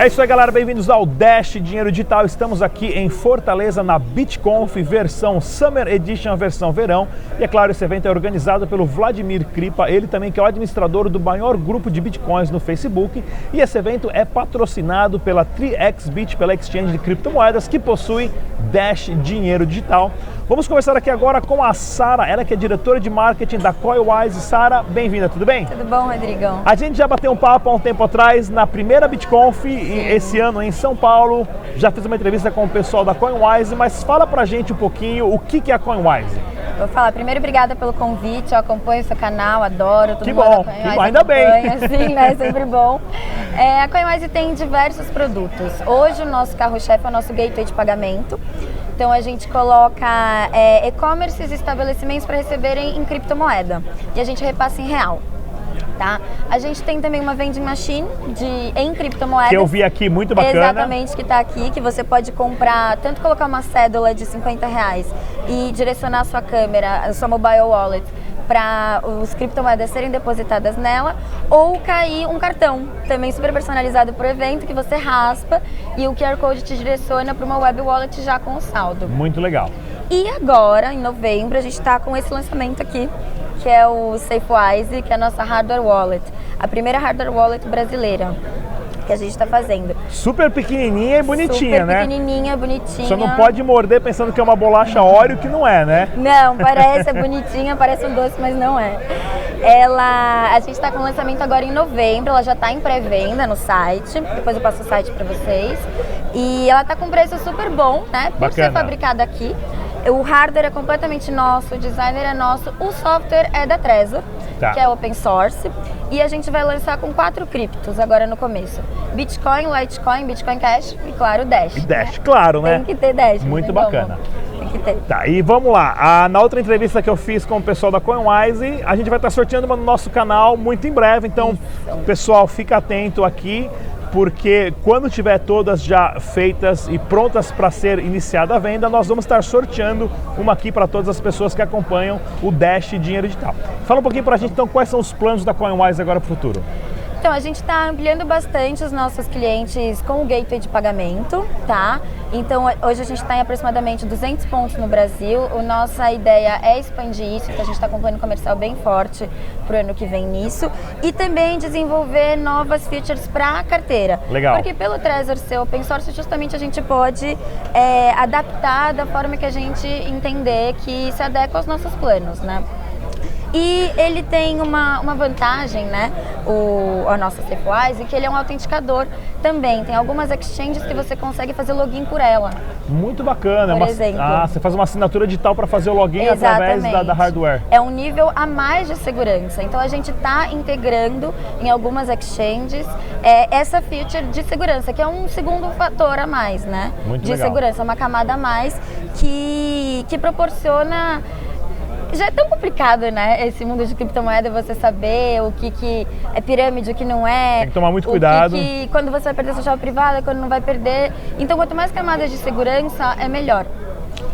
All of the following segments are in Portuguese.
É isso aí, galera. Bem-vindos ao Dash Dinheiro Digital. Estamos aqui em Fortaleza na BitConf, versão Summer Edition, versão verão. E é claro, esse evento é organizado pelo Vladimir Kripa, ele também que é o administrador do maior grupo de Bitcoins no Facebook. E esse evento é patrocinado pela 3xBit, pela exchange de criptomoedas que possui Dash Dinheiro Digital. Vamos conversar aqui agora com a Sara, ela que é diretora de marketing da Coilwise. Sara, bem-vinda, tudo bem? Tudo bom, Rodrigão? A gente já bateu um papo há um tempo atrás na primeira BitConf esse ano em São Paulo. Já fiz uma entrevista com o pessoal da Coinwise, mas fala pra gente um pouquinho o que é a Coinwise. Vou falar, primeiro, obrigada pelo convite, eu acompanho o seu canal, adoro, todo que mundo bom, que bom, ainda bem. Sim, né, sempre bom. É, a Coinwise tem diversos produtos. Hoje o nosso carro-chefe é o nosso gateway de pagamento. Então a gente coloca é, e-commerces e estabelecimentos para receberem em criptomoeda e a gente repassa em real. Tá? A gente tem também uma vending machine de, em criptomoedas. Que eu vi aqui, muito bacana. Exatamente, que está aqui, que você pode comprar, tanto colocar uma cédula de 50 reais e direcionar a sua câmera, a sua mobile wallet, para os criptomoedas serem depositadas nela, ou cair um cartão, também super personalizado para o evento, que você raspa e o QR Code te direciona para uma web wallet já com o saldo. Muito legal. E agora, em novembro, a gente está com esse lançamento aqui, que é o SafeWise, que é a nossa hardware wallet, a primeira hardware wallet brasileira que a gente está fazendo. Super pequenininha e bonitinha, Super né? pequenininha, bonitinha. Você não pode morder pensando que é uma bolacha óleo, que não é, né? Não, parece, é bonitinha, parece um doce, mas não é. Ela, a gente está com o lançamento agora em novembro, ela já está em pré-venda no site, depois eu passo o site para vocês. E ela está com preço super bom, né? Por Bacana. ser fabricada aqui. O hardware é completamente nosso, o designer é nosso, o software é da Trezor, Tá. que é open source. E a gente vai lançar com quatro criptos agora no começo: Bitcoin, Litecoin, Bitcoin Cash e, claro, Dash. E Dash, claro, né? Tem que ter Dash. Muito tem como. bacana. Tem que ter. Tá, e vamos lá. Ah, na outra entrevista que eu fiz com o pessoal da Coinwise, a gente vai estar sorteando uma no nosso canal muito em breve. Então, Isso. pessoal, fica atento aqui, porque quando tiver todas já feitas e prontas para ser iniciada a venda, nós vamos estar sorteando uma aqui para todas as pessoas que acompanham o Dash Dinheiro Digital. Fala um pouquinho para a gente, então, quais são os planos da Coinwise agora para o futuro? Então, a gente está ampliando bastante os nossos clientes com o gateway de pagamento, tá? Então, hoje a gente está em aproximadamente 200 pontos no Brasil. A nossa ideia é expandir isso, então a gente está com um plano comercial bem forte para o ano que vem nisso. E também desenvolver novas features para a carteira. Legal. Porque pelo Trezor ser open source, justamente a gente pode é, adaptar da forma que a gente entender que se adequa aos nossos planos, né? E ele tem uma, uma vantagem, né? O, a nossa Stepwise, que ele é um autenticador também. Tem algumas exchanges que você consegue fazer login por ela. Muito bacana. Por uma- exemplo. Ah, você faz uma assinatura digital para fazer o login através da, da hardware. É um nível a mais de segurança. Então a gente está integrando em algumas exchanges é, essa feature de segurança, que é um segundo fator a mais, né? Muito de legal. segurança, uma camada a mais que, que proporciona. Já é tão complicado, né? Esse mundo de criptomoeda, você saber o que, que é pirâmide, o que não é. Tem que tomar muito cuidado. Que, que quando você vai perder sua chave privada, quando não vai perder. Então, quanto mais camadas de segurança, é melhor.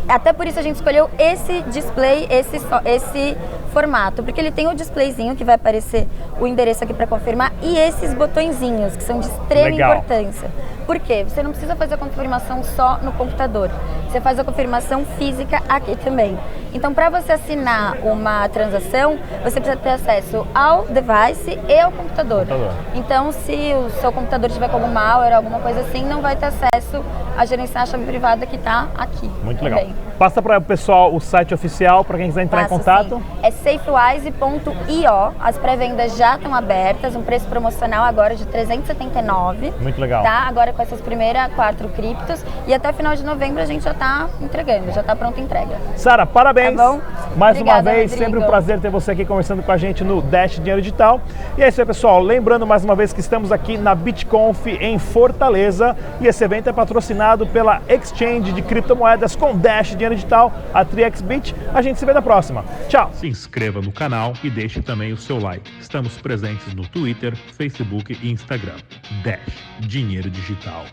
Até por isso a gente escolheu esse display, esse, esse formato, porque ele tem o displayzinho que vai aparecer o endereço aqui para confirmar e esses botõezinhos que são de extrema Legal. importância. Por quê? Você não precisa fazer a confirmação só no computador. Você faz a confirmação física aqui também. Então, para você assinar uma transação, você precisa ter acesso ao device e ao computador. Computador. Então, se o seu computador tiver com algum malware, alguma coisa assim, não vai ter acesso a gerenciar a chave privada que está aqui. Muito legal. Passa para o pessoal o site oficial para quem quiser entrar em contato. sim. É safewise.io. As pré-vendas já estão abertas, um preço promocional agora de 379. Muito legal. Tá? Agora com essas primeiras quatro criptos e até final de novembro a gente já está entregando, já está pronta a entrega. Sara, parabéns. Tá bom? Mais uma Obrigada, vez, Rodrigo. sempre um prazer ter você aqui conversando com a gente no Dash Dinheiro Digital. E é isso aí, pessoal. Lembrando mais uma vez que estamos aqui na BitConf em Fortaleza e esse evento é patrocinado pela Exchange de criptomoedas com Dash Dinheiro Digital, a 3xBit. A gente se vê na próxima. Tchau. Se inscreva no canal e deixe também o seu like. Estamos presentes no Twitter, Facebook e Instagram. Dash Dinheiro Digital.